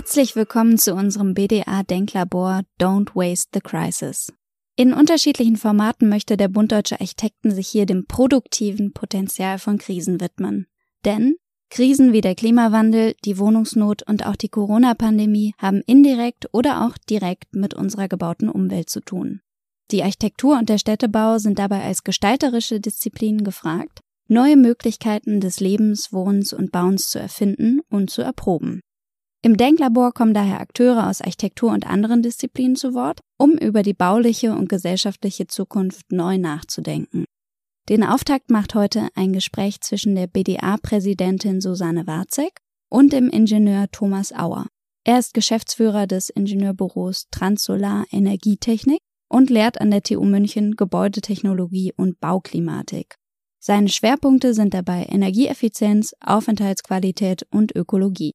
Herzlich willkommen zu unserem BDA Denklabor Don't Waste the Crisis. In unterschiedlichen Formaten möchte der Bund Deutscher Architekten sich hier dem produktiven Potenzial von Krisen widmen. Denn Krisen wie der Klimawandel, die Wohnungsnot und auch die Corona-Pandemie haben indirekt oder auch direkt mit unserer gebauten Umwelt zu tun. Die Architektur und der Städtebau sind dabei als gestalterische Disziplinen gefragt, neue Möglichkeiten des Lebens, Wohnens und Bauens zu erfinden und zu erproben. Im Denklabor kommen daher Akteure aus Architektur und anderen Disziplinen zu Wort, um über die bauliche und gesellschaftliche Zukunft neu nachzudenken. Den Auftakt macht heute ein Gespräch zwischen der BDA-Präsidentin Susanne Warzek und dem Ingenieur Thomas Auer. Er ist Geschäftsführer des Ingenieurbüros Transsolar Energietechnik und lehrt an der TU München Gebäudetechnologie und Bauklimatik. Seine Schwerpunkte sind dabei Energieeffizienz, Aufenthaltsqualität und Ökologie.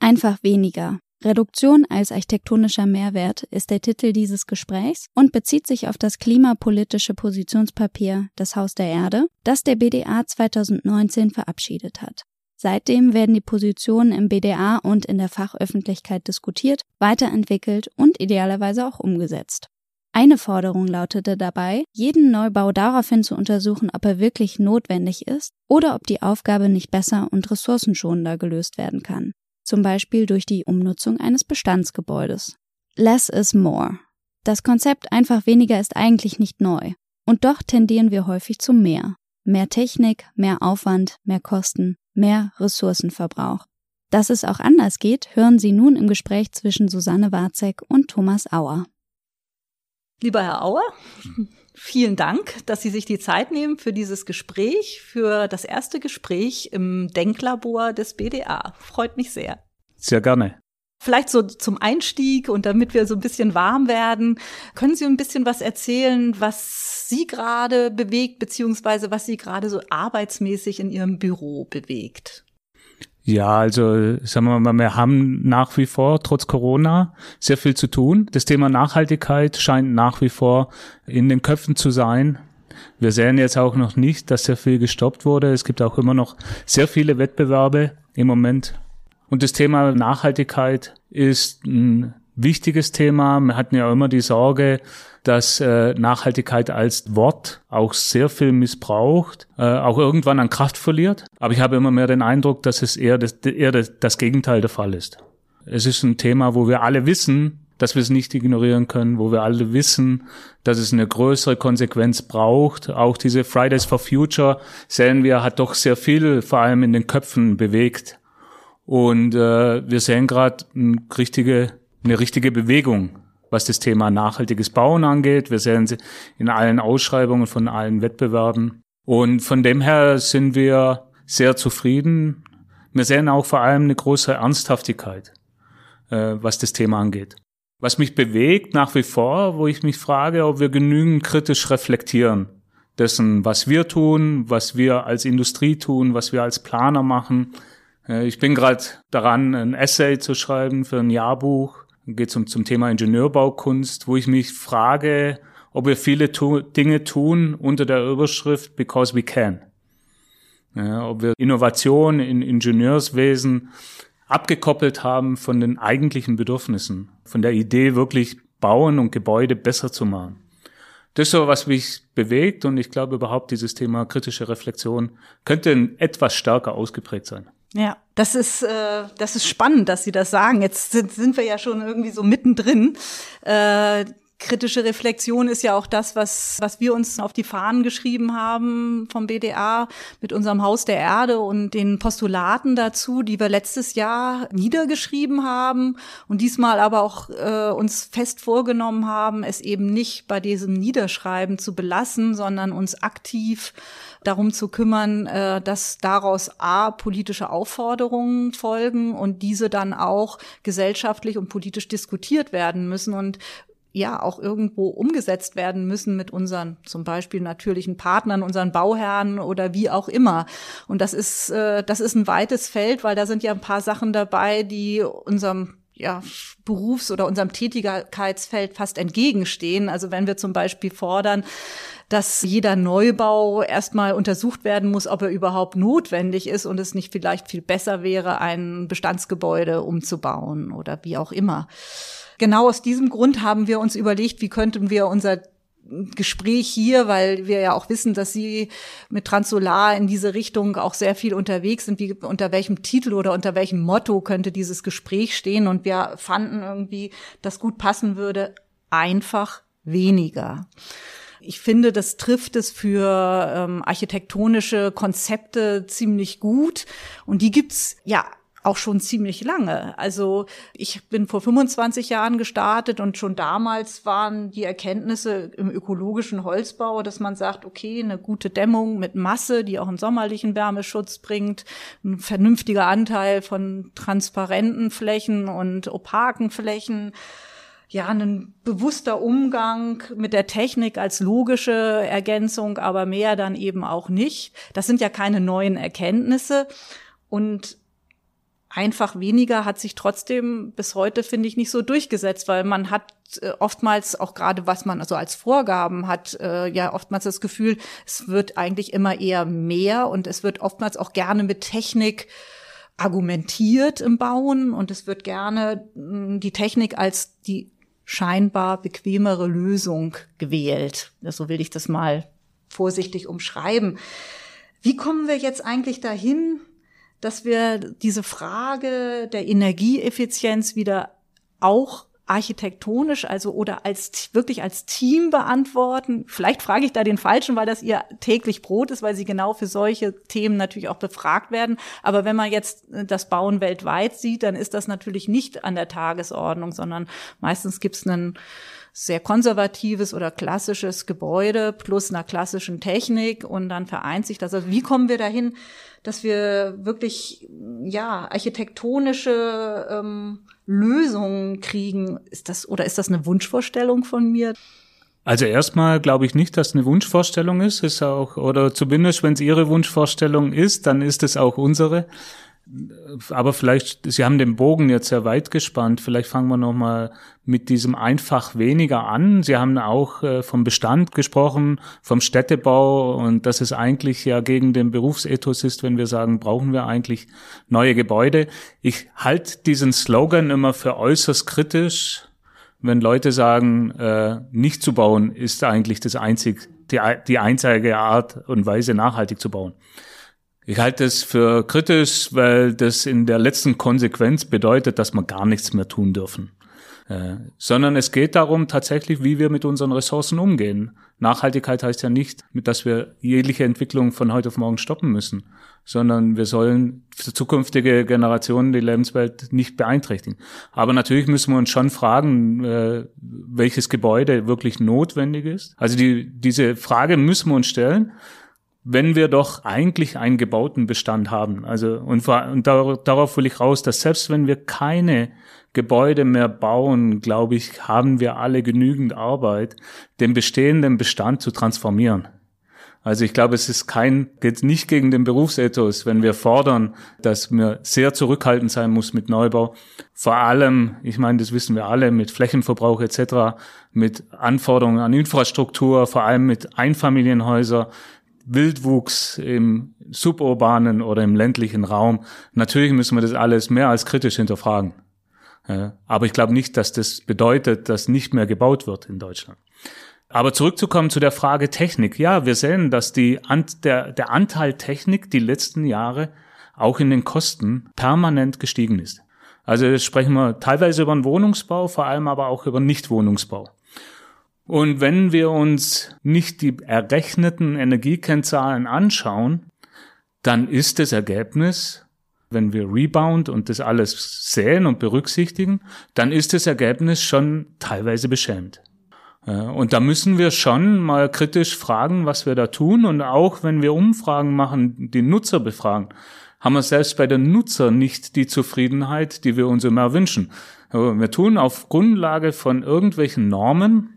Einfach weniger. Reduktion als architektonischer Mehrwert ist der Titel dieses Gesprächs und bezieht sich auf das klimapolitische Positionspapier Das Haus der Erde, das der BDA 2019 verabschiedet hat. Seitdem werden die Positionen im BDA und in der Fachöffentlichkeit diskutiert, weiterentwickelt und idealerweise auch umgesetzt. Eine Forderung lautete dabei, jeden Neubau daraufhin zu untersuchen, ob er wirklich notwendig ist oder ob die Aufgabe nicht besser und ressourcenschonender gelöst werden kann zum Beispiel durch die Umnutzung eines Bestandsgebäudes. Less is more. Das Konzept einfach weniger ist eigentlich nicht neu. Und doch tendieren wir häufig zu mehr. Mehr Technik, mehr Aufwand, mehr Kosten, mehr Ressourcenverbrauch. Dass es auch anders geht, hören Sie nun im Gespräch zwischen Susanne Warzek und Thomas Auer. Lieber Herr Auer, vielen Dank, dass Sie sich die Zeit nehmen für dieses Gespräch, für das erste Gespräch im Denklabor des BDA. Freut mich sehr. Sehr gerne. Vielleicht so zum Einstieg und damit wir so ein bisschen warm werden, können Sie ein bisschen was erzählen, was Sie gerade bewegt, beziehungsweise was Sie gerade so arbeitsmäßig in Ihrem Büro bewegt? Ja, also sagen wir mal, wir haben nach wie vor trotz Corona sehr viel zu tun. Das Thema Nachhaltigkeit scheint nach wie vor in den Köpfen zu sein. Wir sehen jetzt auch noch nicht, dass sehr viel gestoppt wurde. Es gibt auch immer noch sehr viele Wettbewerbe im Moment. Und das Thema Nachhaltigkeit ist ein wichtiges Thema. Wir hatten ja immer die Sorge, dass äh, Nachhaltigkeit als Wort auch sehr viel missbraucht, äh, auch irgendwann an Kraft verliert. Aber ich habe immer mehr den Eindruck, dass es eher das, eher das, Gegenteil der Fall ist. Es ist ein Thema, wo wir alle wissen, dass wir es nicht ignorieren können, wo wir alle wissen, dass es eine größere Konsequenz braucht. Auch diese Fridays for Future sehen wir, hat doch sehr viel vor allem in den Köpfen bewegt. Und äh, wir sehen gerade eine richtige, eine richtige Bewegung was das Thema nachhaltiges Bauen angeht. Wir sehen sie in allen Ausschreibungen von allen Wettbewerben. Und von dem her sind wir sehr zufrieden. Wir sehen auch vor allem eine große Ernsthaftigkeit, äh, was das Thema angeht. Was mich bewegt nach wie vor, wo ich mich frage, ob wir genügend kritisch reflektieren dessen, was wir tun, was wir als Industrie tun, was wir als Planer machen. Äh, ich bin gerade daran, ein Essay zu schreiben für ein Jahrbuch geht zum, zum Thema Ingenieurbaukunst, wo ich mich frage, ob wir viele tu Dinge tun unter der Überschrift Because we can. Ja, ob wir Innovation in Ingenieurswesen abgekoppelt haben von den eigentlichen Bedürfnissen, von der Idee wirklich bauen und Gebäude besser zu machen. Das ist so, was mich bewegt und ich glaube überhaupt dieses Thema kritische Reflexion könnte etwas stärker ausgeprägt sein. Ja, das ist, äh, das ist spannend, dass Sie das sagen. Jetzt sind, sind wir ja schon irgendwie so mittendrin. Äh, kritische Reflexion ist ja auch das, was, was wir uns auf die Fahnen geschrieben haben vom BDA mit unserem Haus der Erde und den Postulaten dazu, die wir letztes Jahr niedergeschrieben haben und diesmal aber auch äh, uns fest vorgenommen haben, es eben nicht bei diesem Niederschreiben zu belassen, sondern uns aktiv darum zu kümmern, äh, dass daraus A, politische Aufforderungen folgen und diese dann auch gesellschaftlich und politisch diskutiert werden müssen und ja auch irgendwo umgesetzt werden müssen mit unseren zum Beispiel natürlichen Partnern, unseren Bauherren oder wie auch immer. Und das ist äh, das ist ein weites Feld, weil da sind ja ein paar Sachen dabei, die unserem ja, Berufs- oder unserem Tätigkeitsfeld fast entgegenstehen. Also wenn wir zum Beispiel fordern, dass jeder Neubau erstmal untersucht werden muss, ob er überhaupt notwendig ist und es nicht vielleicht viel besser wäre, ein Bestandsgebäude umzubauen oder wie auch immer. Genau aus diesem Grund haben wir uns überlegt, wie könnten wir unser Gespräch hier, weil wir ja auch wissen, dass Sie mit Transolar in diese Richtung auch sehr viel unterwegs sind. Wie, unter welchem Titel oder unter welchem Motto könnte dieses Gespräch stehen? Und wir fanden irgendwie, dass gut passen würde, einfach weniger. Ich finde, das trifft es für ähm, architektonische Konzepte ziemlich gut. Und die gibt's ja auch schon ziemlich lange. Also ich bin vor 25 Jahren gestartet und schon damals waren die Erkenntnisse im ökologischen Holzbau, dass man sagt, okay, eine gute Dämmung mit Masse, die auch einen sommerlichen Wärmeschutz bringt, ein vernünftiger Anteil von transparenten Flächen und opaken Flächen, ja, ein bewusster Umgang mit der Technik als logische Ergänzung, aber mehr dann eben auch nicht. Das sind ja keine neuen Erkenntnisse. Und einfach weniger hat sich trotzdem bis heute, finde ich, nicht so durchgesetzt, weil man hat äh, oftmals auch gerade, was man also als Vorgaben hat, äh, ja oftmals das Gefühl, es wird eigentlich immer eher mehr und es wird oftmals auch gerne mit Technik argumentiert im Bauen und es wird gerne mh, die Technik als die scheinbar bequemere Lösung gewählt. So will ich das mal vorsichtig umschreiben. Wie kommen wir jetzt eigentlich dahin, dass wir diese Frage der Energieeffizienz wieder auch architektonisch, also oder als wirklich als Team beantworten. Vielleicht frage ich da den Falschen, weil das ihr täglich Brot ist, weil sie genau für solche Themen natürlich auch befragt werden. Aber wenn man jetzt äh, das Bauen weltweit sieht, dann ist das natürlich nicht an der Tagesordnung, sondern meistens gibt es einen sehr konservatives oder klassisches Gebäude plus einer klassischen Technik und dann vereint sich das. Also wie kommen wir dahin, dass wir wirklich ja architektonische ähm, Lösungen kriegen? Ist das oder ist das eine Wunschvorstellung von mir? Also erstmal glaube ich nicht, dass eine Wunschvorstellung ist, ist auch oder zumindest wenn es Ihre Wunschvorstellung ist, dann ist es auch unsere aber vielleicht, Sie haben den Bogen jetzt sehr weit gespannt. Vielleicht fangen wir nochmal mit diesem einfach weniger an. Sie haben auch äh, vom Bestand gesprochen, vom Städtebau und dass es eigentlich ja gegen den Berufsethos ist, wenn wir sagen, brauchen wir eigentlich neue Gebäude. Ich halte diesen Slogan immer für äußerst kritisch. Wenn Leute sagen, äh, nicht zu bauen, ist eigentlich das einzig, die, die einzige Art und Weise, nachhaltig zu bauen. Ich halte es für kritisch, weil das in der letzten Konsequenz bedeutet, dass wir gar nichts mehr tun dürfen. Äh, sondern es geht darum tatsächlich, wie wir mit unseren Ressourcen umgehen. Nachhaltigkeit heißt ja nicht, dass wir jegliche Entwicklung von heute auf morgen stoppen müssen, sondern wir sollen für zukünftige Generationen die Lebenswelt nicht beeinträchtigen. Aber natürlich müssen wir uns schon fragen, äh, welches Gebäude wirklich notwendig ist. Also die, diese Frage müssen wir uns stellen wenn wir doch eigentlich einen gebauten Bestand haben. Also und, und darauf will ich raus, dass selbst wenn wir keine Gebäude mehr bauen, glaube ich, haben wir alle genügend Arbeit, den bestehenden Bestand zu transformieren. Also ich glaube, es ist kein, geht nicht gegen den Berufsethos, wenn wir fordern, dass man sehr zurückhaltend sein muss mit Neubau. Vor allem, ich meine, das wissen wir alle, mit Flächenverbrauch etc., mit Anforderungen an Infrastruktur, vor allem mit Einfamilienhäuser, Wildwuchs im suburbanen oder im ländlichen Raum. Natürlich müssen wir das alles mehr als kritisch hinterfragen. Aber ich glaube nicht, dass das bedeutet, dass nicht mehr gebaut wird in Deutschland. Aber zurückzukommen zu der Frage Technik. Ja, wir sehen, dass die, der, der Anteil Technik die letzten Jahre auch in den Kosten permanent gestiegen ist. Also sprechen wir teilweise über den Wohnungsbau, vor allem aber auch über Nichtwohnungsbau. Und wenn wir uns nicht die errechneten Energiekennzahlen anschauen, dann ist das Ergebnis, wenn wir Rebound und das alles sehen und berücksichtigen, dann ist das Ergebnis schon teilweise beschämt. Und da müssen wir schon mal kritisch fragen, was wir da tun. Und auch wenn wir Umfragen machen, die Nutzer befragen, haben wir selbst bei den Nutzer nicht die Zufriedenheit, die wir uns immer wünschen. Wir tun auf Grundlage von irgendwelchen Normen,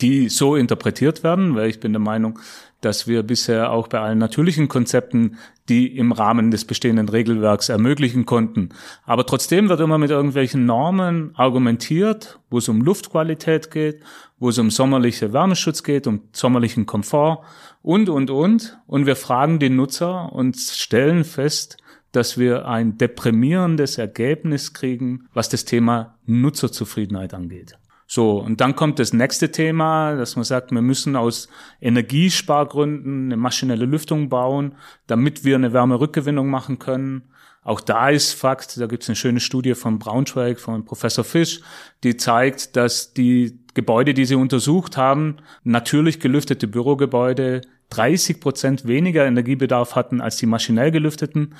die so interpretiert werden, weil ich bin der Meinung, dass wir bisher auch bei allen natürlichen Konzepten die im Rahmen des bestehenden Regelwerks ermöglichen konnten. Aber trotzdem wird immer mit irgendwelchen Normen argumentiert, wo es um Luftqualität geht, wo es um sommerliche Wärmeschutz geht, um sommerlichen Komfort und, und, und. Und wir fragen den Nutzer und stellen fest, dass wir ein deprimierendes Ergebnis kriegen, was das Thema Nutzerzufriedenheit angeht. So, und dann kommt das nächste Thema, dass man sagt, wir müssen aus Energiespargründen eine maschinelle Lüftung bauen, damit wir eine Wärmerückgewinnung machen können. Auch da ist Fakt, da gibt es eine schöne Studie von Braunschweig, von Professor Fisch, die zeigt, dass die Gebäude, die sie untersucht haben, natürlich gelüftete Bürogebäude 30 Prozent weniger Energiebedarf hatten als die maschinell gelüfteten.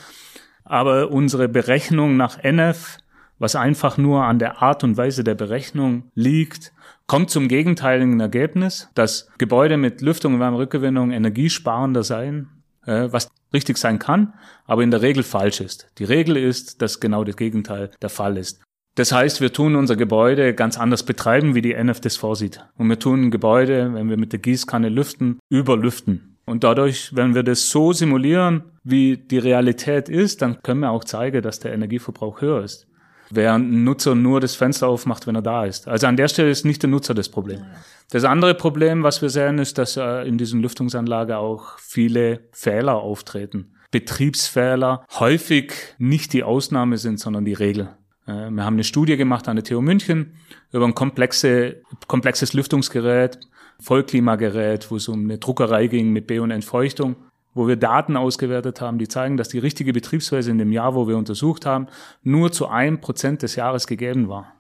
Aber unsere Berechnung nach NF was einfach nur an der Art und Weise der Berechnung liegt, kommt zum gegenteiligen Ergebnis, dass Gebäude mit Lüftung und Wärmerückgewinnung energiesparender seien, äh, was richtig sein kann, aber in der Regel falsch ist. Die Regel ist, dass genau das Gegenteil der Fall ist. Das heißt, wir tun unser Gebäude ganz anders betreiben, wie die NF das vorsieht. Und wir tun Gebäude, wenn wir mit der Gießkanne lüften, überlüften. Und dadurch, wenn wir das so simulieren, wie die Realität ist, dann können wir auch zeigen, dass der Energieverbrauch höher ist während ein Nutzer nur das Fenster aufmacht, wenn er da ist. Also an der Stelle ist nicht der Nutzer das Problem. Das andere Problem, was wir sehen, ist, dass äh, in diesen Lüftungsanlage auch viele Fehler auftreten. Betriebsfehler häufig nicht die Ausnahme sind, sondern die Regel. Äh, wir haben eine Studie gemacht an der TU München über ein komplexe, komplexes Lüftungsgerät, Vollklimagerät, wo es um eine Druckerei ging mit B- und Entfeuchtung wo wir Daten ausgewertet haben, die zeigen, dass die richtige Betriebsweise in dem Jahr, wo wir untersucht haben, nur zu einem Prozent des Jahres gegeben war.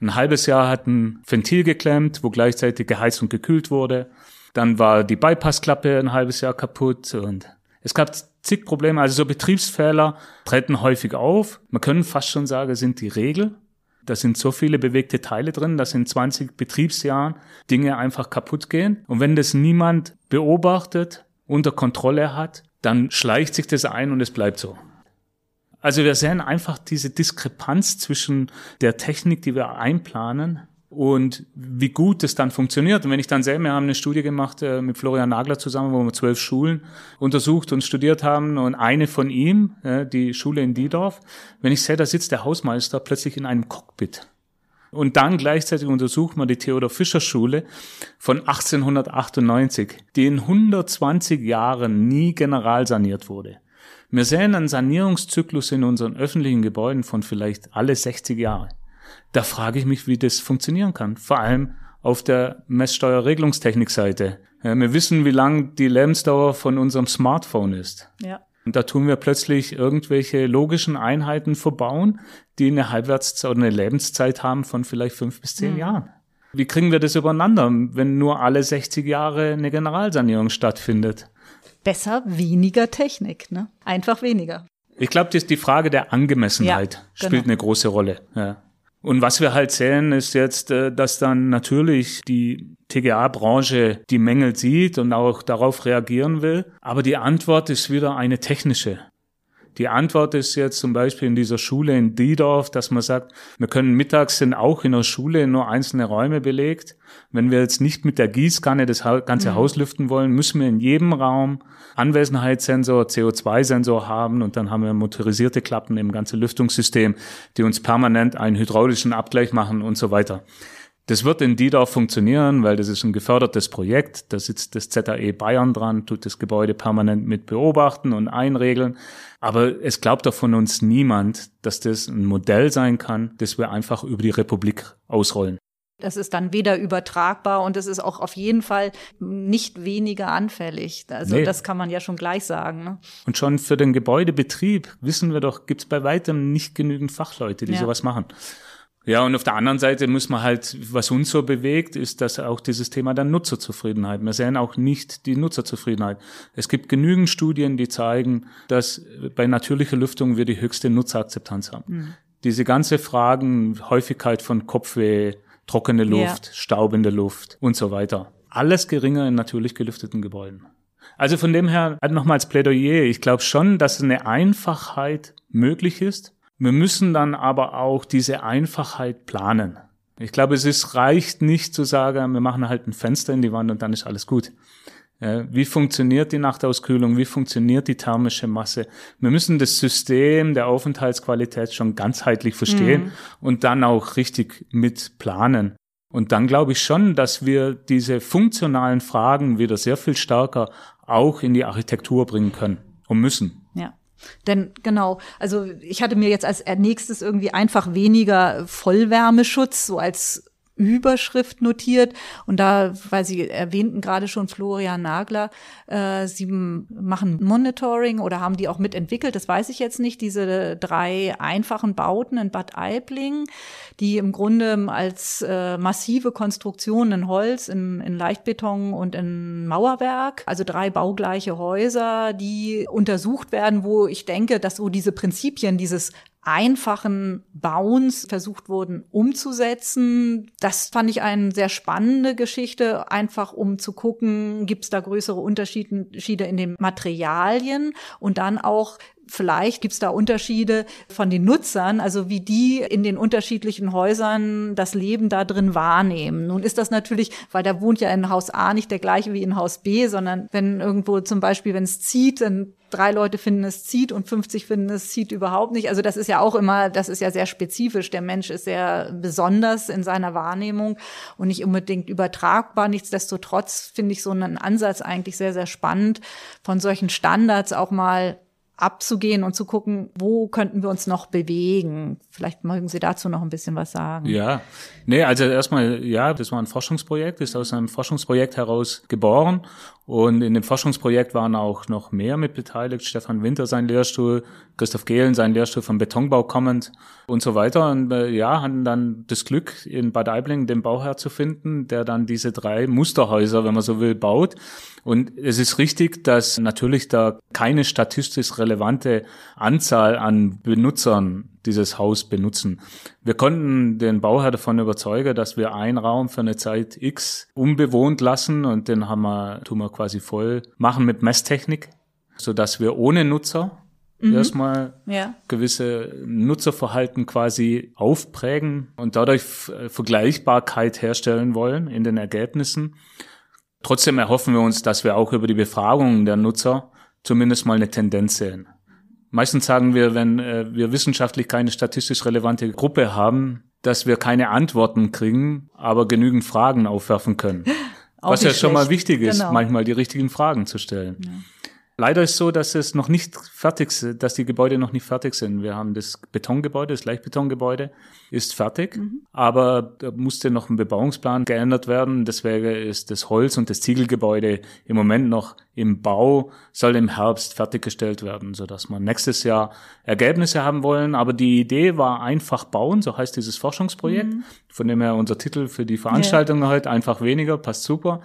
Ein halbes Jahr hat ein Ventil geklemmt, wo gleichzeitig geheizt und gekühlt wurde. Dann war die Bypassklappe ein halbes Jahr kaputt und es gab zig Probleme. Also so Betriebsfehler treten häufig auf. Man kann fast schon sagen, sind die Regel. Da sind so viele bewegte Teile drin, dass in 20 Betriebsjahren Dinge einfach kaputt gehen. Und wenn das niemand beobachtet, unter Kontrolle hat, dann schleicht sich das ein und es bleibt so. Also wir sehen einfach diese Diskrepanz zwischen der Technik, die wir einplanen und wie gut das dann funktioniert. Und wenn ich dann sehe, wir haben eine Studie gemacht äh, mit Florian Nagler zusammen, wo wir zwölf Schulen untersucht und studiert haben und eine von ihm, äh, die Schule in Diedorf, wenn ich sehe, da sitzt der Hausmeister plötzlich in einem Cockpit und dann gleichzeitig untersucht man die Theodor Fischer Schule von 1898, die in 120 Jahren nie generalsaniert wurde. Wir sehen einen Sanierungszyklus in unseren öffentlichen Gebäuden von vielleicht alle 60 Jahre. Da frage ich mich, wie das funktionieren kann. Vor allem auf der Messsteuerregelungstechnikseite. Wir wissen, wie lang die Lebensdauer von unserem Smartphone ist. Ja. Und da tun wir plötzlich irgendwelche logischen Einheiten verbauen, die eine Halbwertszeit oder eine Lebenszeit haben von vielleicht fünf bis zehn mhm. Jahren. Wie kriegen wir das übereinander, wenn nur alle 60 Jahre eine Generalsanierung stattfindet? Besser weniger Technik, ne? Einfach weniger. Ich glaube, die Frage der Angemessenheit ja, genau. spielt eine große Rolle. Ja. Und was wir halt sehen, ist jetzt, äh, dass dann natürlich die TGA-Branche die Mängel sieht und auch darauf reagieren will. Aber die Antwort ist wieder eine technische. Die Antwort ist jetzt zum Beispiel in dieser Schule in Diedorf, dass man sagt, wir können mittags sind auch in der Schule nur einzelne Räume belegt. Wenn wir jetzt nicht mit der Gießkanne das ganze mhm. Haus lüften wollen, müssen wir in jedem Raum Anwesenheitssensor, CO2-Sensor haben und dann haben wir motorisierte Klappen im ganzen Lüftungssystem, die uns permanent einen hydraulischen Abgleich machen und so weiter. Das wird in Diedorf funktionieren, weil das ist ein gefördertes Projekt. Da sitzt das ZAE Bayern dran, tut das Gebäude permanent mit beobachten und einregeln. Aber es glaubt doch von uns niemand, dass das ein Modell sein kann, das wir einfach über die Republik ausrollen. Das ist dann weder übertragbar und es ist auch auf jeden Fall nicht weniger anfällig. Also nee. das kann man ja schon gleich sagen. Ne? Und schon für den Gebäudebetrieb wissen wir doch, gibt es bei weitem nicht genügend Fachleute, die ja. sowas machen. Ja, und auf der anderen Seite muss man halt, was uns so bewegt, ist, dass auch dieses Thema der Nutzerzufriedenheit. Wir sehen auch nicht die Nutzerzufriedenheit. Es gibt genügend Studien, die zeigen, dass bei natürlicher Lüftung wir die höchste Nutzerakzeptanz haben. Mhm. Diese ganze Fragen, Häufigkeit von Kopfweh, trockene Luft, ja. staubende Luft und so weiter. Alles geringer in natürlich gelüfteten Gebäuden. Also von dem her nochmals Plädoyer. Ich glaube schon, dass eine Einfachheit möglich ist wir müssen dann aber auch diese Einfachheit planen. Ich glaube, es ist, reicht nicht zu sagen, wir machen halt ein Fenster in die Wand und dann ist alles gut. Wie funktioniert die Nachtauskühlung? Wie funktioniert die thermische Masse? Wir müssen das System der Aufenthaltsqualität schon ganzheitlich verstehen mhm. und dann auch richtig mit planen. Und dann glaube ich schon, dass wir diese funktionalen Fragen wieder sehr viel stärker auch in die Architektur bringen können und müssen. Denn genau, also ich hatte mir jetzt als nächstes irgendwie einfach weniger Vollwärmeschutz so als Überschrift notiert. Und da, weil Sie erwähnten gerade schon Florian Nagler, äh, Sie machen Monitoring oder haben die auch mitentwickelt, das weiß ich jetzt nicht, diese drei einfachen Bauten in Bad Aibling, die im Grunde als äh, massive Konstruktionen in Holz, in, in Leichtbeton und in Mauerwerk, also drei baugleiche Häuser, die untersucht werden, wo ich denke, dass so diese Prinzipien dieses einfachen Bauens versucht wurden umzusetzen. Das fand ich eine sehr spannende Geschichte, einfach um zu gucken, gibt es da größere Unterschiede in den Materialien und dann auch Vielleicht gibt es da Unterschiede von den Nutzern, also wie die in den unterschiedlichen Häusern das Leben da drin wahrnehmen. Nun ist das natürlich, weil da wohnt ja in Haus A nicht der gleiche wie in Haus B, sondern wenn irgendwo zum Beispiel, wenn es zieht, dann drei Leute finden es zieht und 50 finden es zieht überhaupt nicht. Also das ist ja auch immer, das ist ja sehr spezifisch. Der Mensch ist sehr besonders in seiner Wahrnehmung und nicht unbedingt übertragbar. Nichtsdestotrotz finde ich so einen Ansatz eigentlich sehr, sehr spannend, von solchen Standards auch mal abzugehen und zu gucken, wo könnten wir uns noch bewegen. Vielleicht mögen Sie dazu noch ein bisschen was sagen. Ja, nee, also erstmal, ja, das war ein Forschungsprojekt, ist aus einem Forschungsprojekt heraus geboren und in dem Forschungsprojekt waren auch noch mehr mit beteiligt. Stefan Winter sein Lehrstuhl, Christoph Gehlen sein Lehrstuhl vom Betonbau kommend und so weiter. Und äh, ja, hatten dann das Glück, in Bad Aibling den Bauherr zu finden, der dann diese drei Musterhäuser, wenn man so will, baut. Und es ist richtig, dass natürlich da keine statistisch relevante Anzahl an Benutzern dieses Haus benutzen. Wir konnten den Bauherr davon überzeugen, dass wir einen Raum für eine Zeit X unbewohnt lassen und den haben wir, tun wir quasi voll machen mit Messtechnik, so dass wir ohne Nutzer mhm. erstmal ja. gewisse Nutzerverhalten quasi aufprägen und dadurch Vergleichbarkeit herstellen wollen in den Ergebnissen. Trotzdem erhoffen wir uns, dass wir auch über die Befragungen der Nutzer zumindest mal eine Tendenz sehen. Meistens sagen wir, wenn äh, wir wissenschaftlich keine statistisch relevante Gruppe haben, dass wir keine Antworten kriegen, aber genügend Fragen aufwerfen können. Was ja schon mal wichtig ist, genau. manchmal die richtigen Fragen zu stellen. Ja. Leider ist so, dass es noch nicht fertig ist, dass die Gebäude noch nicht fertig sind. Wir haben das Betongebäude, das Leichtbetongebäude ist fertig, mhm. aber da musste noch ein Bebauungsplan geändert werden. Deswegen ist das Holz- und das Ziegelgebäude im Moment noch im Bau, soll im Herbst fertiggestellt werden, so dass wir nächstes Jahr Ergebnisse haben wollen. Aber die Idee war einfach bauen, so heißt dieses Forschungsprojekt, mhm. von dem her unser Titel für die Veranstaltung ja. heute einfach weniger, passt super.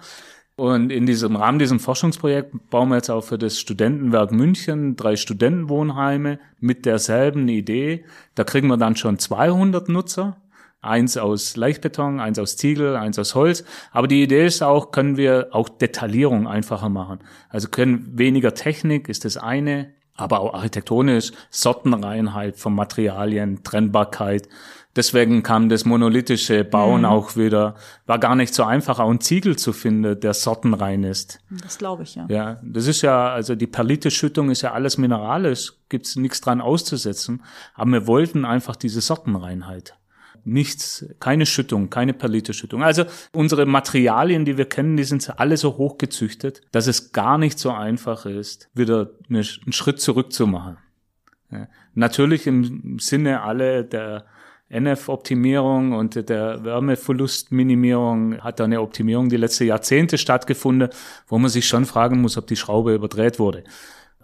Und in diesem Rahmen diesem Forschungsprojekt bauen wir jetzt auch für das Studentenwerk München drei Studentenwohnheime mit derselben Idee. Da kriegen wir dann schon 200 Nutzer. Eins aus Leichtbeton, eins aus Ziegel, eins aus Holz. Aber die Idee ist auch, können wir auch Detaillierung einfacher machen. Also können weniger Technik ist das eine, aber auch architektonisch Sortenreinheit von Materialien, Trennbarkeit. Deswegen kam das monolithische Bauen mhm. auch wieder. War gar nicht so einfach, auch einen Ziegel zu finden, der sortenrein ist. Das glaube ich, ja. Ja, das ist ja, also die Perlite-Schüttung ist ja alles mineralisch, gibt's nichts dran auszusetzen. Aber wir wollten einfach diese Sortenreinheit. Nichts, keine Schüttung, keine Perlite-Schüttung. Also unsere Materialien, die wir kennen, die sind alle so hoch gezüchtet, dass es gar nicht so einfach ist, wieder einen Schritt zurück zu machen. Ja. Natürlich im Sinne alle der NF-Optimierung und der Wärmeverlustminimierung hat da eine Optimierung die letzten Jahrzehnte stattgefunden, wo man sich schon fragen muss, ob die Schraube überdreht wurde.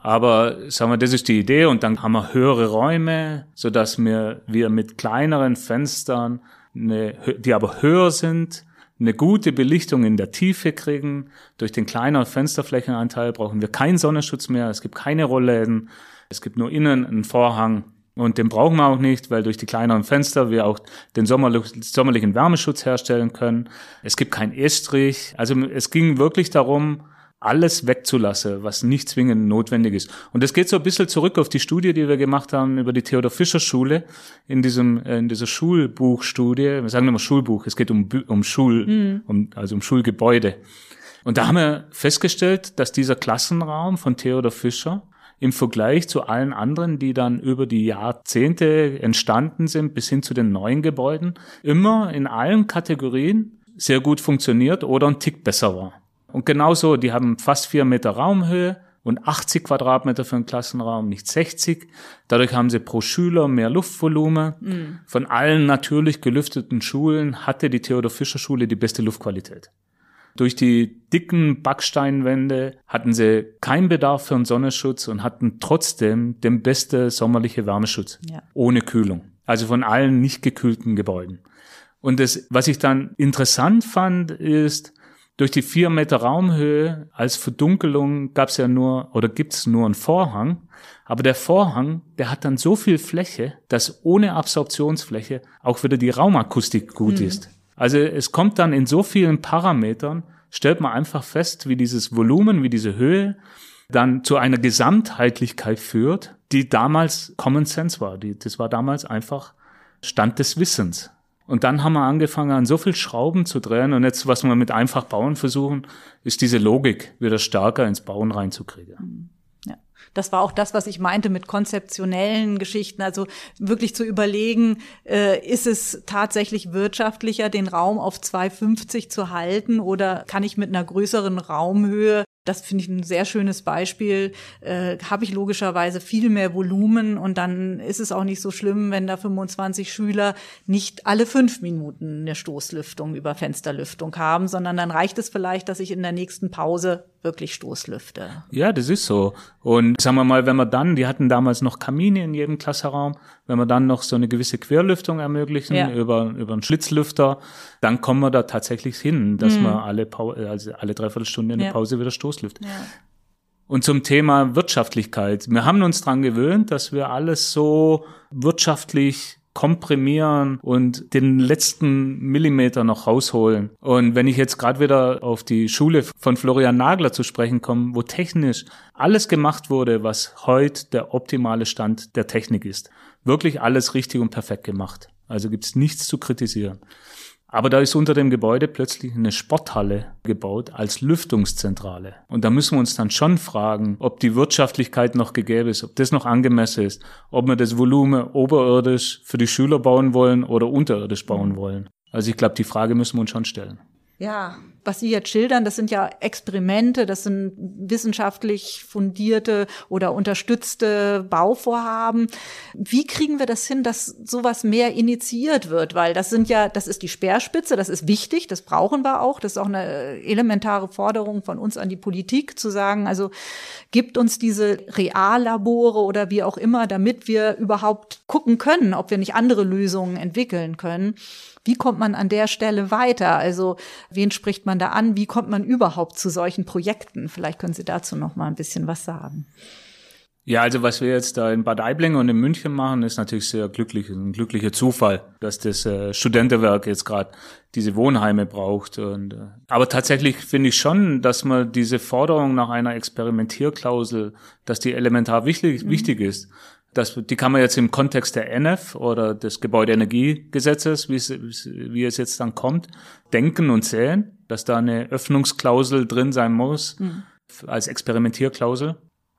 Aber sagen wir, das ist die Idee und dann haben wir höhere Räume, so dass wir, wir mit kleineren Fenstern, eine, die aber höher sind, eine gute Belichtung in der Tiefe kriegen. Durch den kleineren Fensterflächenanteil brauchen wir keinen Sonnenschutz mehr. Es gibt keine Rollläden. Es gibt nur innen einen Vorhang und den brauchen wir auch nicht, weil durch die kleineren Fenster wir auch den sommerlichen Wärmeschutz herstellen können. Es gibt kein Estrich. Also es ging wirklich darum, alles wegzulassen, was nicht zwingend notwendig ist. Und das geht so ein bisschen zurück auf die Studie, die wir gemacht haben über die Theodor Fischer Schule in diesem in dieser Schulbuchstudie. Wir sagen immer Schulbuch, es geht um um Schul, mhm. um, also um Schulgebäude. Und da haben wir festgestellt, dass dieser Klassenraum von Theodor Fischer im Vergleich zu allen anderen, die dann über die Jahrzehnte entstanden sind, bis hin zu den neuen Gebäuden, immer in allen Kategorien sehr gut funktioniert oder ein Tick besser war. Und genauso, die haben fast vier Meter Raumhöhe und 80 Quadratmeter für einen Klassenraum, nicht 60. Dadurch haben sie pro Schüler mehr Luftvolumen. Mhm. Von allen natürlich gelüfteten Schulen hatte die Theodor Fischer Schule die beste Luftqualität. Durch die dicken Backsteinwände hatten sie keinen Bedarf für einen Sonnenschutz und hatten trotzdem den beste sommerliche Wärmeschutz. Ja. Ohne Kühlung. Also von allen nicht gekühlten Gebäuden. Und das, was ich dann interessant fand, ist, durch die vier Meter Raumhöhe als Verdunkelung gab es ja nur oder gibt es nur einen Vorhang. Aber der Vorhang, der hat dann so viel Fläche, dass ohne Absorptionsfläche auch wieder die Raumakustik gut mhm. ist. Also es kommt dann in so vielen Parametern, stellt man einfach fest, wie dieses Volumen, wie diese Höhe dann zu einer Gesamtheitlichkeit führt, die damals Common Sense war. Die, das war damals einfach Stand des Wissens. Und dann haben wir angefangen, an so viel Schrauben zu drehen. Und jetzt, was wir mit einfach bauen versuchen, ist diese Logik wieder stärker ins Bauen reinzukriegen. Das war auch das, was ich meinte mit konzeptionellen Geschichten. Also wirklich zu überlegen, äh, ist es tatsächlich wirtschaftlicher, den Raum auf 2,50 zu halten oder kann ich mit einer größeren Raumhöhe das finde ich ein sehr schönes Beispiel. Äh, Habe ich logischerweise viel mehr Volumen und dann ist es auch nicht so schlimm, wenn da 25 Schüler nicht alle fünf Minuten eine Stoßlüftung über Fensterlüftung haben, sondern dann reicht es vielleicht, dass ich in der nächsten Pause wirklich Stoßlüfte. Ja, das ist so. Und sagen wir mal, wenn wir dann, die hatten damals noch Kamine in jedem Klassenraum, wenn wir dann noch so eine gewisse Querlüftung ermöglichen ja. über, über einen Schlitzlüfter, dann kommen wir da tatsächlich hin, dass mhm. wir alle, also alle Dreiviertelstunde in der ja. Pause wieder Stoßlüfter. Ja. Und zum Thema Wirtschaftlichkeit. Wir haben uns dran gewöhnt, dass wir alles so wirtschaftlich komprimieren und den letzten Millimeter noch rausholen. Und wenn ich jetzt gerade wieder auf die Schule von Florian Nagler zu sprechen komme, wo technisch alles gemacht wurde, was heute der optimale Stand der Technik ist. Wirklich alles richtig und perfekt gemacht. Also gibt's nichts zu kritisieren. Aber da ist unter dem Gebäude plötzlich eine Sporthalle gebaut als Lüftungszentrale. Und da müssen wir uns dann schon fragen, ob die Wirtschaftlichkeit noch gegeben ist, ob das noch angemessen ist, ob wir das Volumen oberirdisch für die Schüler bauen wollen oder unterirdisch bauen wollen. Also ich glaube, die Frage müssen wir uns schon stellen. Ja, was Sie jetzt schildern, das sind ja Experimente, das sind wissenschaftlich fundierte oder unterstützte Bauvorhaben. Wie kriegen wir das hin, dass sowas mehr initiiert wird? Weil das sind ja, das ist die Speerspitze, das ist wichtig, das brauchen wir auch. Das ist auch eine elementare Forderung von uns an die Politik, zu sagen, also gibt uns diese Reallabore oder wie auch immer, damit wir überhaupt gucken können, ob wir nicht andere Lösungen entwickeln können. Wie kommt man an der Stelle weiter? Also wen spricht man da an? Wie kommt man überhaupt zu solchen Projekten? Vielleicht können Sie dazu noch mal ein bisschen was sagen. Ja, also was wir jetzt da in Bad Aibling und in München machen, ist natürlich sehr glücklich, ein glücklicher Zufall, dass das äh, Studentenwerk jetzt gerade diese Wohnheime braucht. Und, äh, aber tatsächlich finde ich schon, dass man diese Forderung nach einer Experimentierklausel, dass die elementar wichtig, mhm. wichtig ist. Das, die kann man jetzt im Kontext der NF oder des Gebäudeenergiegesetzes, wie es, wie es jetzt dann kommt, denken und sehen, dass da eine Öffnungsklausel drin sein muss mhm. als Experimentierklausel.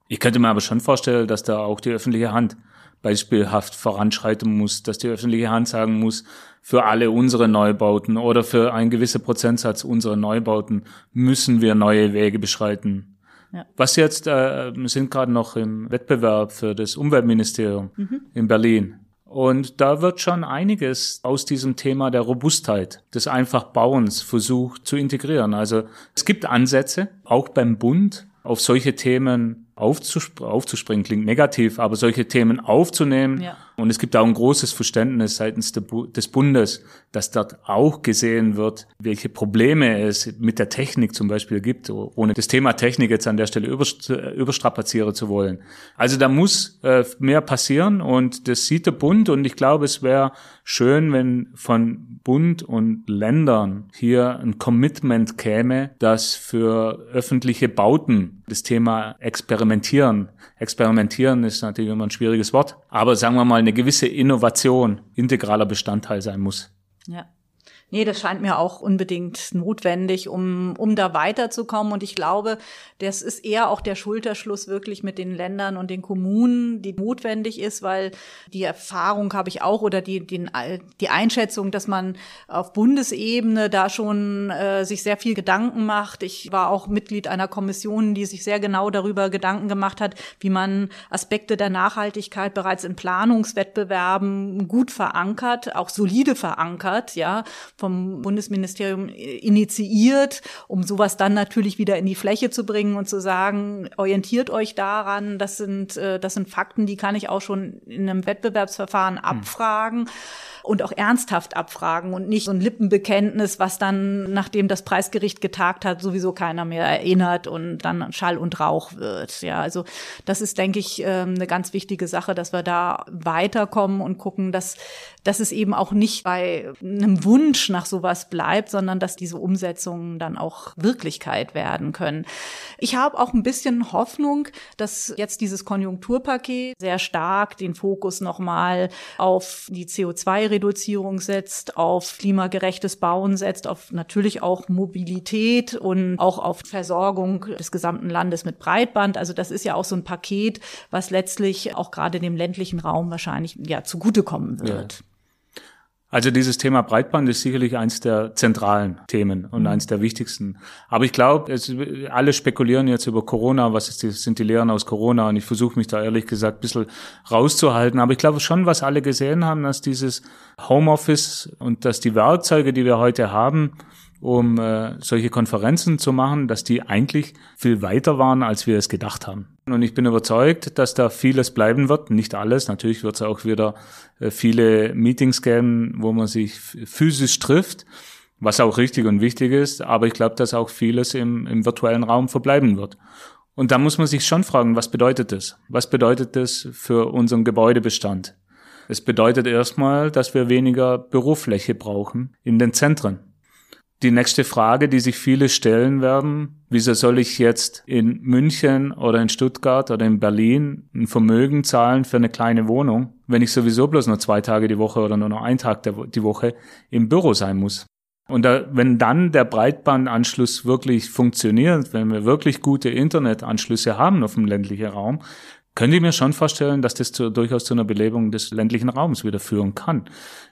Ich könnte mir aber schon vorstellen, dass da auch die öffentliche Hand beispielhaft voranschreiten muss, dass die öffentliche Hand sagen muss, für alle unsere Neubauten oder für einen gewissen Prozentsatz unserer Neubauten müssen wir neue Wege beschreiten. Ja. Was jetzt, äh, wir sind gerade noch im Wettbewerb für das Umweltministerium mhm. in Berlin. Und da wird schon einiges aus diesem Thema der Robustheit des Einfachbauens versucht zu integrieren. Also es gibt Ansätze, auch beim Bund, auf solche Themen aufzuspr aufzuspringen, klingt negativ, aber solche Themen aufzunehmen ja. Und es gibt auch ein großes Verständnis seitens des Bundes, dass dort auch gesehen wird, welche Probleme es mit der Technik zum Beispiel gibt, ohne das Thema Technik jetzt an der Stelle überstrapazieren zu wollen. Also da muss äh, mehr passieren und das sieht der Bund und ich glaube, es wäre schön, wenn von Bund und Ländern hier ein Commitment käme, dass für öffentliche Bauten das Thema Experimentieren, Experimentieren ist natürlich immer ein schwieriges Wort, aber sagen wir mal, eine gewisse Innovation integraler Bestandteil sein muss. Ja. Nee, das scheint mir auch unbedingt notwendig, um, um da weiterzukommen. Und ich glaube, das ist eher auch der Schulterschluss wirklich mit den Ländern und den Kommunen, die notwendig ist, weil die Erfahrung habe ich auch oder die, die, die Einschätzung, dass man auf Bundesebene da schon äh, sich sehr viel Gedanken macht. Ich war auch Mitglied einer Kommission, die sich sehr genau darüber Gedanken gemacht hat, wie man Aspekte der Nachhaltigkeit bereits in Planungswettbewerben gut verankert, auch solide verankert, ja, vom Bundesministerium initiiert, um sowas dann natürlich wieder in die Fläche zu bringen und zu sagen, orientiert euch daran, das sind, äh, das sind Fakten, die kann ich auch schon in einem Wettbewerbsverfahren hm. abfragen. Hm und auch ernsthaft abfragen und nicht so ein Lippenbekenntnis, was dann, nachdem das Preisgericht getagt hat, sowieso keiner mehr erinnert und dann Schall und Rauch wird. Ja, also das ist, denke ich, ähm, eine ganz wichtige Sache, dass wir da weiterkommen und gucken, dass, dass es eben auch nicht bei einem Wunsch nach sowas bleibt, sondern dass diese Umsetzungen dann auch Wirklichkeit werden können. Ich habe auch ein bisschen Hoffnung, dass jetzt dieses Konjunkturpaket sehr stark den Fokus nochmal auf die CO2 Reduzierung setzt, auf klimagerechtes Bauen setzt, auf natürlich auch Mobilität und auch auf Versorgung des gesamten Landes mit Breitband. Also das ist ja auch so ein Paket, was letztlich auch gerade dem ländlichen Raum wahrscheinlich ja zugutekommen wird. Ja. Also dieses Thema Breitband ist sicherlich eins der zentralen Themen und mhm. eins der wichtigsten. Aber ich glaube, alle spekulieren jetzt über Corona, was ist die, sind die Lehren aus Corona und ich versuche mich da ehrlich gesagt ein bisschen rauszuhalten. Aber ich glaube schon, was alle gesehen haben, dass dieses Homeoffice und dass die Werkzeuge, die wir heute haben, um äh, solche Konferenzen zu machen, dass die eigentlich viel weiter waren, als wir es gedacht haben. Und ich bin überzeugt, dass da vieles bleiben wird, nicht alles. Natürlich wird es auch wieder äh, viele Meetings geben, wo man sich physisch trifft, was auch richtig und wichtig ist. Aber ich glaube, dass auch vieles im, im virtuellen Raum verbleiben wird. Und da muss man sich schon fragen, was bedeutet das? Was bedeutet das für unseren Gebäudebestand? Es bedeutet erstmal, dass wir weniger Bürofläche brauchen in den Zentren. Die nächste Frage, die sich viele stellen werden, wieso soll ich jetzt in München oder in Stuttgart oder in Berlin ein Vermögen zahlen für eine kleine Wohnung, wenn ich sowieso bloß nur zwei Tage die Woche oder nur noch einen Tag die Woche im Büro sein muss? Und da, wenn dann der Breitbandanschluss wirklich funktioniert, wenn wir wirklich gute Internetanschlüsse haben auf dem ländlichen Raum, könnte ich mir schon vorstellen, dass das zu, durchaus zu einer Belebung des ländlichen Raums wieder führen kann.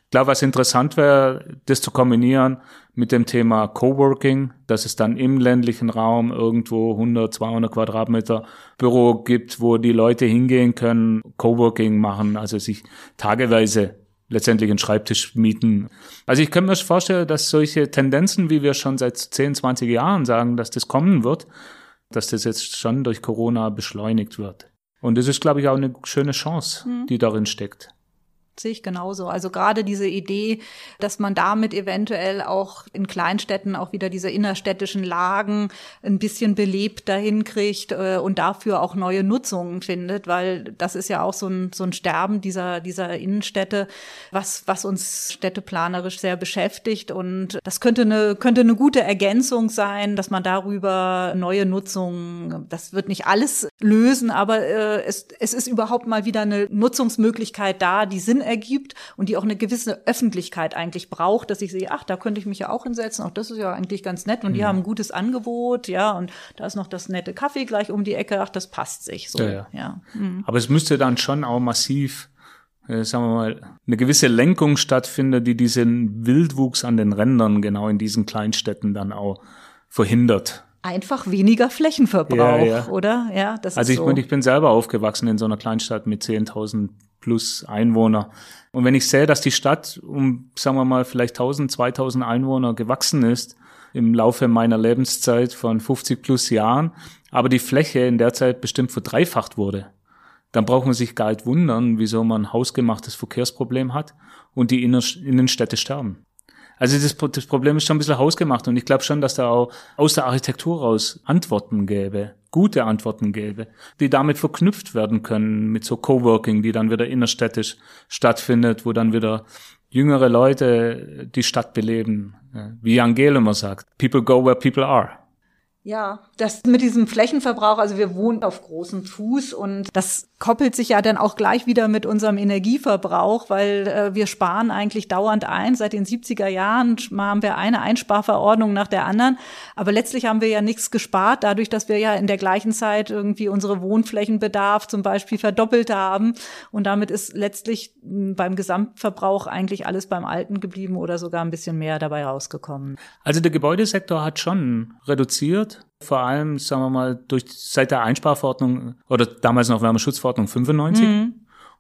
Ich glaube, was interessant wäre, das zu kombinieren mit dem Thema Coworking, dass es dann im ländlichen Raum irgendwo 100, 200 Quadratmeter Büro gibt, wo die Leute hingehen können, Coworking machen, also sich tageweise letztendlich einen Schreibtisch mieten. Also ich könnte mir vorstellen, dass solche Tendenzen, wie wir schon seit 10, 20 Jahren sagen, dass das kommen wird, dass das jetzt schon durch Corona beschleunigt wird. Und das ist, glaube ich, auch eine schöne Chance, mhm. die darin steckt. Sehe ich genauso. Also gerade diese Idee, dass man damit eventuell auch in Kleinstädten auch wieder diese innerstädtischen Lagen ein bisschen belebt dahin kriegt äh, und dafür auch neue Nutzungen findet, weil das ist ja auch so ein, so ein Sterben dieser, dieser Innenstädte, was, was uns städteplanerisch sehr beschäftigt. Und das könnte eine, könnte eine gute Ergänzung sein, dass man darüber neue Nutzungen, das wird nicht alles lösen, aber äh, es, es ist überhaupt mal wieder eine Nutzungsmöglichkeit da, die Sinn ergibt und die auch eine gewisse Öffentlichkeit eigentlich braucht, dass ich sehe, ach, da könnte ich mich ja auch hinsetzen, auch das ist ja eigentlich ganz nett und die mhm. haben ein gutes Angebot, ja, und da ist noch das nette Kaffee gleich um die Ecke, ach, das passt sich so, ja. ja. ja. Mhm. Aber es müsste dann schon auch massiv äh, sagen wir mal, eine gewisse Lenkung stattfindet, die diesen Wildwuchs an den Rändern genau in diesen Kleinstädten dann auch verhindert. Einfach weniger Flächenverbrauch, ja, ja. oder? Ja, das also ist ich, so. ich bin selber aufgewachsen in so einer Kleinstadt mit 10.000 plus Einwohner. Und wenn ich sehe, dass die Stadt um, sagen wir mal, vielleicht 1000, 2000 Einwohner gewachsen ist im Laufe meiner Lebenszeit von 50 plus Jahren, aber die Fläche in der Zeit bestimmt verdreifacht wurde, dann braucht man sich gar nicht wundern, wieso man ein hausgemachtes Verkehrsproblem hat und die Innenstädte sterben. Also das, das Problem ist schon ein bisschen hausgemacht und ich glaube schon, dass da auch aus der Architektur raus Antworten gäbe, gute Antworten gäbe, die damit verknüpft werden können mit so Coworking, die dann wieder innerstädtisch stattfindet, wo dann wieder jüngere Leute die Stadt beleben. Wie Angela immer sagt, people go where people are. Ja, das mit diesem Flächenverbrauch, also wir wohnen auf großem Fuß und das koppelt sich ja dann auch gleich wieder mit unserem Energieverbrauch, weil äh, wir sparen eigentlich dauernd ein. Seit den 70er Jahren haben wir eine Einsparverordnung nach der anderen. Aber letztlich haben wir ja nichts gespart, dadurch, dass wir ja in der gleichen Zeit irgendwie unsere Wohnflächenbedarf zum Beispiel verdoppelt haben. Und damit ist letztlich hm, beim Gesamtverbrauch eigentlich alles beim Alten geblieben oder sogar ein bisschen mehr dabei rausgekommen. Also der Gebäudesektor hat schon reduziert vor allem, sagen wir mal, durch seit der Einsparverordnung oder damals noch Wärmeschutzverordnung 95 mhm.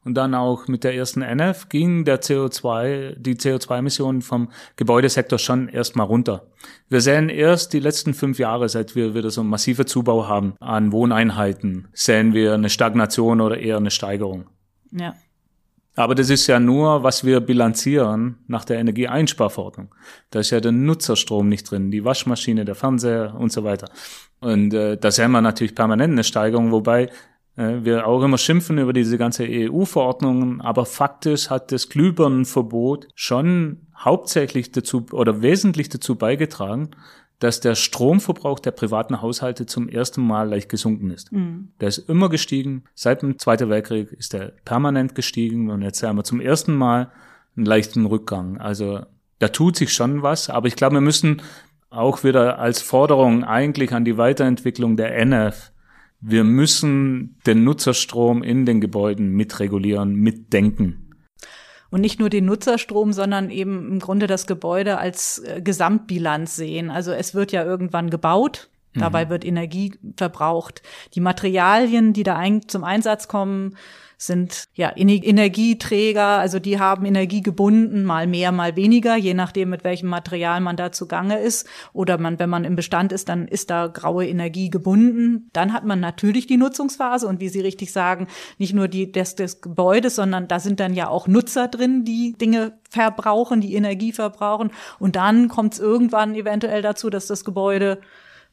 und dann auch mit der ersten NF ging der CO2, die CO2-Emissionen vom Gebäudesektor schon erstmal runter. Wir sehen erst die letzten fünf Jahre, seit wir wieder so massive Zubau haben an Wohneinheiten, sehen wir eine Stagnation oder eher eine Steigerung. Ja. Aber das ist ja nur, was wir bilanzieren nach der Energieeinsparverordnung. Da ist ja der Nutzerstrom nicht drin, die Waschmaschine, der Fernseher und so weiter. Und äh, da sehen wir natürlich permanent eine Steigerung, wobei äh, wir auch immer schimpfen über diese ganze EU-Verordnungen, aber faktisch hat das Glühbirnenverbot schon hauptsächlich dazu oder wesentlich dazu beigetragen, dass der Stromverbrauch der privaten Haushalte zum ersten Mal leicht gesunken ist. Mhm. Der ist immer gestiegen. Seit dem Zweiten Weltkrieg ist er permanent gestiegen und jetzt haben wir zum ersten Mal einen leichten Rückgang. Also da tut sich schon was, aber ich glaube, wir müssen auch wieder als Forderung eigentlich an die Weiterentwicklung der NF, wir müssen den Nutzerstrom in den Gebäuden mitregulieren, mitdenken und nicht nur den Nutzerstrom, sondern eben im Grunde das Gebäude als äh, Gesamtbilanz sehen. Also es wird ja irgendwann gebaut. Dabei mhm. wird Energie verbraucht. Die Materialien, die da ein, zum Einsatz kommen, sind ja Energieträger, also die haben Energie gebunden, mal mehr, mal weniger, je nachdem, mit welchem Material man da zugange ist. Oder man, wenn man im Bestand ist, dann ist da graue Energie gebunden. Dann hat man natürlich die Nutzungsphase und wie Sie richtig sagen, nicht nur die des, des Gebäudes, sondern da sind dann ja auch Nutzer drin, die Dinge verbrauchen, die Energie verbrauchen. Und dann kommt es irgendwann eventuell dazu, dass das Gebäude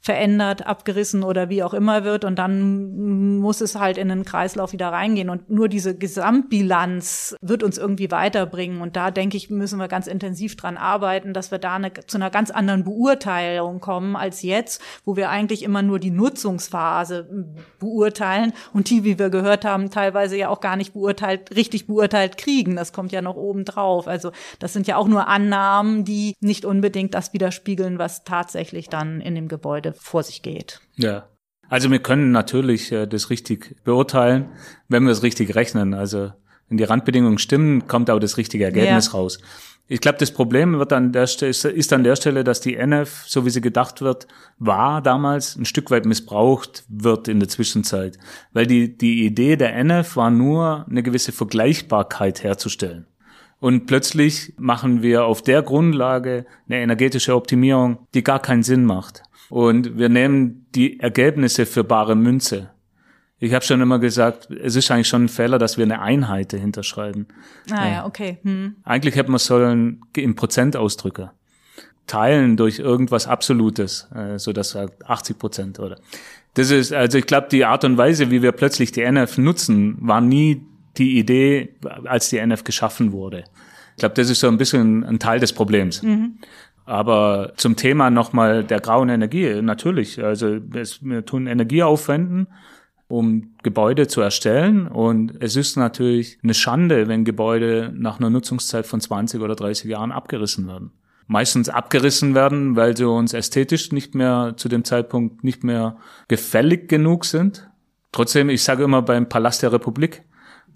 verändert, abgerissen oder wie auch immer wird. Und dann muss es halt in den Kreislauf wieder reingehen. Und nur diese Gesamtbilanz wird uns irgendwie weiterbringen. Und da denke ich, müssen wir ganz intensiv dran arbeiten, dass wir da eine, zu einer ganz anderen Beurteilung kommen als jetzt, wo wir eigentlich immer nur die Nutzungsphase beurteilen und die, wie wir gehört haben, teilweise ja auch gar nicht beurteilt, richtig beurteilt kriegen. Das kommt ja noch oben drauf. Also das sind ja auch nur Annahmen, die nicht unbedingt das widerspiegeln, was tatsächlich dann in dem Gebäude vor sich geht. Ja. Also wir können natürlich äh, das richtig beurteilen, wenn wir es richtig rechnen. Also wenn die Randbedingungen stimmen, kommt auch das richtige Ergebnis ja. raus. Ich glaube, das Problem wird an der Stelle, ist an der Stelle, dass die NF, so wie sie gedacht wird, war damals ein Stück weit missbraucht wird in der Zwischenzeit. Weil die, die Idee der NF war nur, eine gewisse Vergleichbarkeit herzustellen. Und plötzlich machen wir auf der Grundlage eine energetische Optimierung, die gar keinen Sinn macht. Und wir nehmen die Ergebnisse für bare Münze. Ich habe schon immer gesagt, es ist eigentlich schon ein Fehler, dass wir eine Einheit dahinter schreiben. Ah ja, okay. Hm. Eigentlich hätte man sollen im Prozent ausdrücken. Teilen durch irgendwas Absolutes, äh, so dass sagt 80 Prozent oder. Das ist, also ich glaube, die Art und Weise, wie wir plötzlich die NF nutzen, war nie die Idee, als die NF geschaffen wurde. Ich glaube, das ist so ein bisschen ein Teil des Problems. Mhm. Aber zum Thema nochmal der grauen Energie, natürlich. Also es, wir tun Energie aufwenden, um Gebäude zu erstellen. Und es ist natürlich eine Schande, wenn Gebäude nach einer Nutzungszeit von 20 oder 30 Jahren abgerissen werden. Meistens abgerissen werden, weil sie uns ästhetisch nicht mehr zu dem Zeitpunkt nicht mehr gefällig genug sind. Trotzdem, ich sage immer beim Palast der Republik,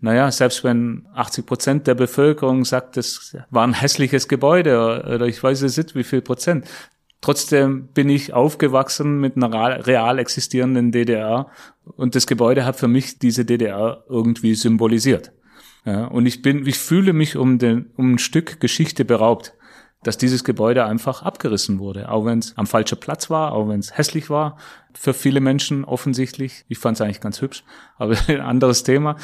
naja, selbst wenn 80 Prozent der Bevölkerung sagt, das war ein hässliches Gebäude oder ich weiß es nicht, wie viel Prozent. Trotzdem bin ich aufgewachsen mit einer real existierenden DDR und das Gebäude hat für mich diese DDR irgendwie symbolisiert. Ja, und ich bin, ich fühle mich um den, um ein Stück Geschichte beraubt. dass dieses Gebäude einfach abgerissen wurde, auch wenn es am falschen Platz war, auch wenn es hässlich war. Für viele Menschen offensichtlich. Ich fand es eigentlich ganz hübsch, aber ein anderes Thema.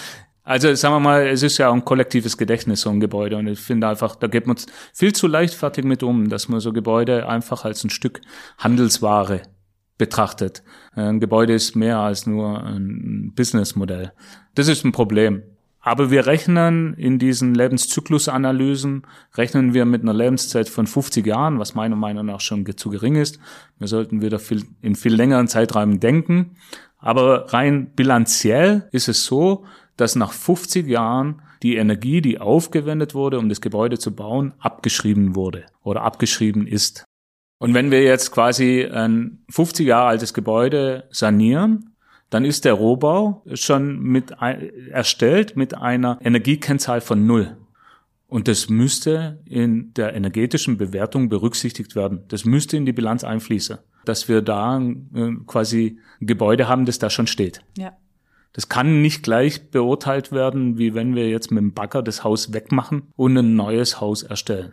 Also sagen wir mal, es ist ja auch ein kollektives Gedächtnis, so ein Gebäude. Und ich finde einfach, da geht man viel zu leichtfertig mit um, dass man so Gebäude einfach als ein Stück Handelsware betrachtet. Ein Gebäude ist mehr als nur ein Businessmodell. Das ist ein Problem. Aber wir rechnen in diesen Lebenszyklusanalysen, rechnen wir mit einer Lebenszeit von 50 Jahren, was meiner Meinung nach schon zu gering ist. Wir sollten wieder viel, in viel längeren Zeiträumen denken. Aber rein bilanziell ist es so, dass nach 50 Jahren die Energie, die aufgewendet wurde, um das Gebäude zu bauen, abgeschrieben wurde oder abgeschrieben ist. Und wenn wir jetzt quasi ein 50 Jahre altes Gebäude sanieren, dann ist der Rohbau schon mit erstellt mit einer Energiekennzahl von null. Und das müsste in der energetischen Bewertung berücksichtigt werden. Das müsste in die Bilanz einfließen, dass wir da äh, quasi ein Gebäude haben, das da schon steht. Ja. Das kann nicht gleich beurteilt werden, wie wenn wir jetzt mit dem Bagger das Haus wegmachen und ein neues Haus erstellen.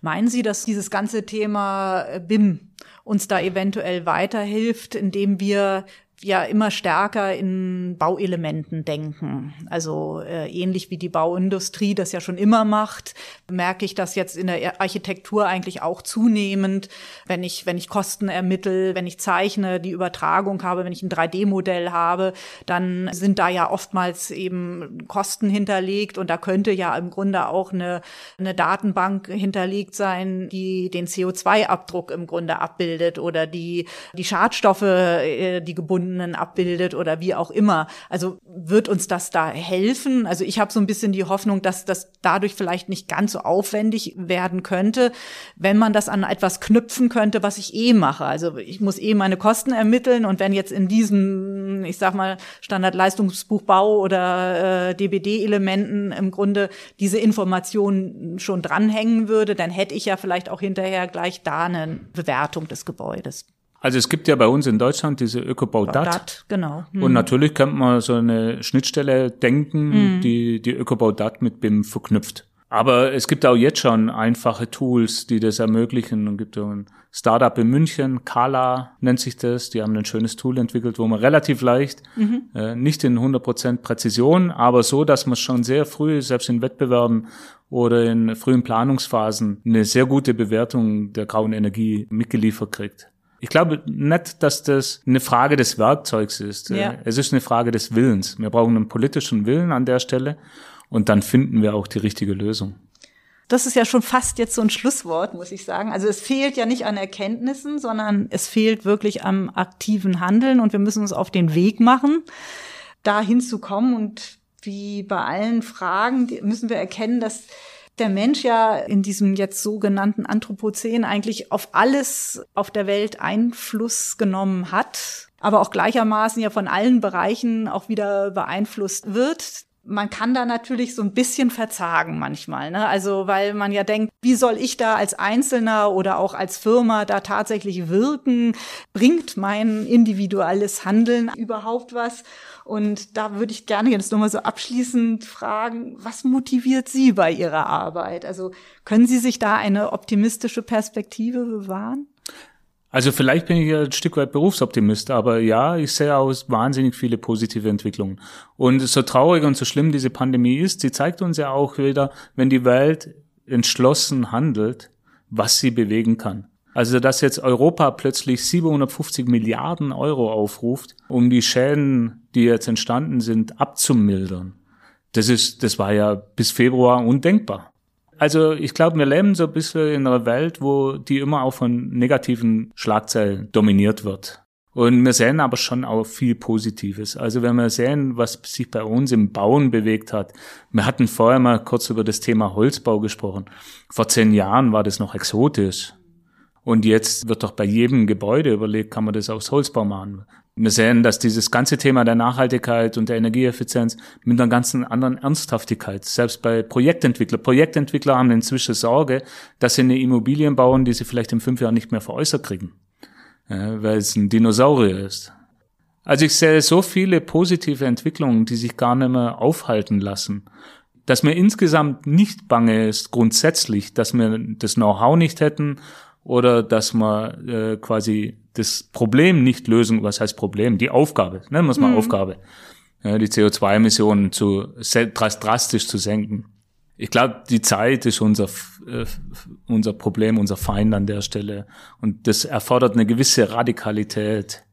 Meinen Sie, dass dieses ganze Thema BIM uns da eventuell weiterhilft, indem wir ja immer stärker in Bauelementen denken. Also äh, ähnlich wie die Bauindustrie das ja schon immer macht, merke ich das jetzt in der Architektur eigentlich auch zunehmend, wenn ich wenn ich Kosten ermittel, wenn ich zeichne, die Übertragung habe, wenn ich ein 3D-Modell habe, dann sind da ja oftmals eben Kosten hinterlegt und da könnte ja im Grunde auch eine eine Datenbank hinterlegt sein, die den CO2-Abdruck im Grunde abbildet oder die die Schadstoffe, äh, die gebunden Ebenen abbildet oder wie auch immer. Also wird uns das da helfen? Also ich habe so ein bisschen die Hoffnung, dass das dadurch vielleicht nicht ganz so aufwendig werden könnte, wenn man das an etwas knüpfen könnte, was ich eh mache. Also ich muss eh meine Kosten ermitteln und wenn jetzt in diesem, ich sag mal, Standardleistungsbuchbau oder äh, DBD-Elementen im Grunde diese Information schon dranhängen würde, dann hätte ich ja vielleicht auch hinterher gleich da eine Bewertung des Gebäudes. Also es gibt ja bei uns in Deutschland diese Ökobaudat. genau. Hm. Und natürlich könnte man so eine Schnittstelle denken, hm. die die Ökobaudat mit BIM verknüpft. Aber es gibt auch jetzt schon einfache Tools, die das ermöglichen. Und gibt ein Startup in München, Kala nennt sich das. Die haben ein schönes Tool entwickelt, wo man relativ leicht, mhm. äh, nicht in 100% Präzision, aber so, dass man schon sehr früh, selbst in Wettbewerben oder in frühen Planungsphasen, eine sehr gute Bewertung der grauen Energie mitgeliefert kriegt. Ich glaube nicht, dass das eine Frage des Werkzeugs ist. Ja. Es ist eine Frage des Willens. Wir brauchen einen politischen Willen an der Stelle und dann finden wir auch die richtige Lösung. Das ist ja schon fast jetzt so ein Schlusswort, muss ich sagen. Also es fehlt ja nicht an Erkenntnissen, sondern es fehlt wirklich am aktiven Handeln und wir müssen uns auf den Weg machen, da hinzukommen und wie bei allen Fragen müssen wir erkennen, dass der Mensch ja in diesem jetzt sogenannten Anthropozän eigentlich auf alles auf der Welt Einfluss genommen hat, aber auch gleichermaßen ja von allen Bereichen auch wieder beeinflusst wird man kann da natürlich so ein bisschen verzagen manchmal. Ne? Also weil man ja denkt, wie soll ich da als Einzelner oder auch als Firma da tatsächlich wirken? Bringt mein individuelles Handeln überhaupt was? Und da würde ich gerne jetzt nochmal so abschließend fragen, was motiviert Sie bei Ihrer Arbeit? Also können Sie sich da eine optimistische Perspektive bewahren? Also vielleicht bin ich ja ein Stück weit Berufsoptimist, aber ja, ich sehe auch wahnsinnig viele positive Entwicklungen. Und so traurig und so schlimm diese Pandemie ist, sie zeigt uns ja auch wieder, wenn die Welt entschlossen handelt, was sie bewegen kann. Also, dass jetzt Europa plötzlich 750 Milliarden Euro aufruft, um die Schäden, die jetzt entstanden sind, abzumildern. Das ist, das war ja bis Februar undenkbar. Also, ich glaube, wir leben so ein bisschen in einer Welt, wo die immer auch von negativen Schlagzeilen dominiert wird. Und wir sehen aber schon auch viel Positives. Also wenn wir sehen, was sich bei uns im Bauen bewegt hat. Wir hatten vorher mal kurz über das Thema Holzbau gesprochen. Vor zehn Jahren war das noch exotisch. Und jetzt wird doch bei jedem Gebäude überlegt, kann man das aus Holzbau machen. Wir sehen, dass dieses ganze Thema der Nachhaltigkeit und der Energieeffizienz mit einer ganzen anderen Ernsthaftigkeit, selbst bei Projektentwicklern, Projektentwickler haben inzwischen Sorge, dass sie eine Immobilien bauen, die sie vielleicht in fünf Jahren nicht mehr veräußert kriegen, ja, weil es ein Dinosaurier ist. Also ich sehe so viele positive Entwicklungen, die sich gar nicht mehr aufhalten lassen. dass mir insgesamt nicht bange ist, grundsätzlich, dass wir das Know-how nicht hätten oder dass wir äh, quasi das Problem nicht lösen, was heißt Problem? Die Aufgabe, nennen wir es mal mhm. Aufgabe, ja, die CO2-Emissionen zu drastisch zu senken. Ich glaube, die Zeit ist unser, äh, unser Problem, unser Feind an der Stelle. Und das erfordert eine gewisse Radikalität.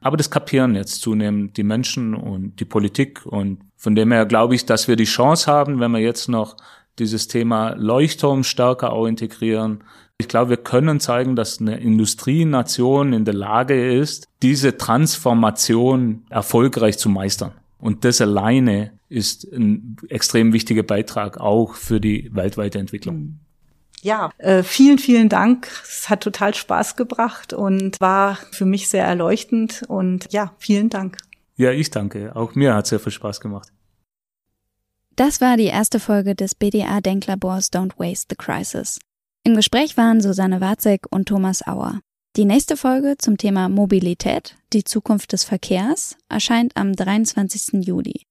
Aber das kapieren jetzt zunehmend die Menschen und die Politik. Und von dem her glaube ich, dass wir die Chance haben, wenn wir jetzt noch dieses Thema Leuchtturm stärker auch integrieren. Ich glaube, wir können zeigen, dass eine Industrienation in der Lage ist, diese Transformation erfolgreich zu meistern. Und das alleine ist ein extrem wichtiger Beitrag auch für die weltweite Entwicklung. Mhm. Ja, äh, vielen, vielen Dank. Es hat total Spaß gebracht und war für mich sehr erleuchtend. Und ja, vielen Dank. Ja, ich danke. Auch mir hat sehr viel Spaß gemacht. Das war die erste Folge des BDA Denklabors Don't Waste the Crisis. Im Gespräch waren Susanne Warzek und Thomas Auer. Die nächste Folge zum Thema Mobilität, die Zukunft des Verkehrs, erscheint am 23. Juli.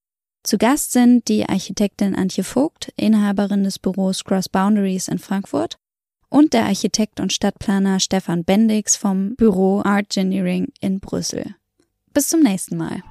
Zu Gast sind die Architektin Antje Vogt, Inhaberin des Büros Cross Boundaries in Frankfurt, und der Architekt und Stadtplaner Stefan Bendix vom Büro Art Engineering in Brüssel. Bis zum nächsten Mal.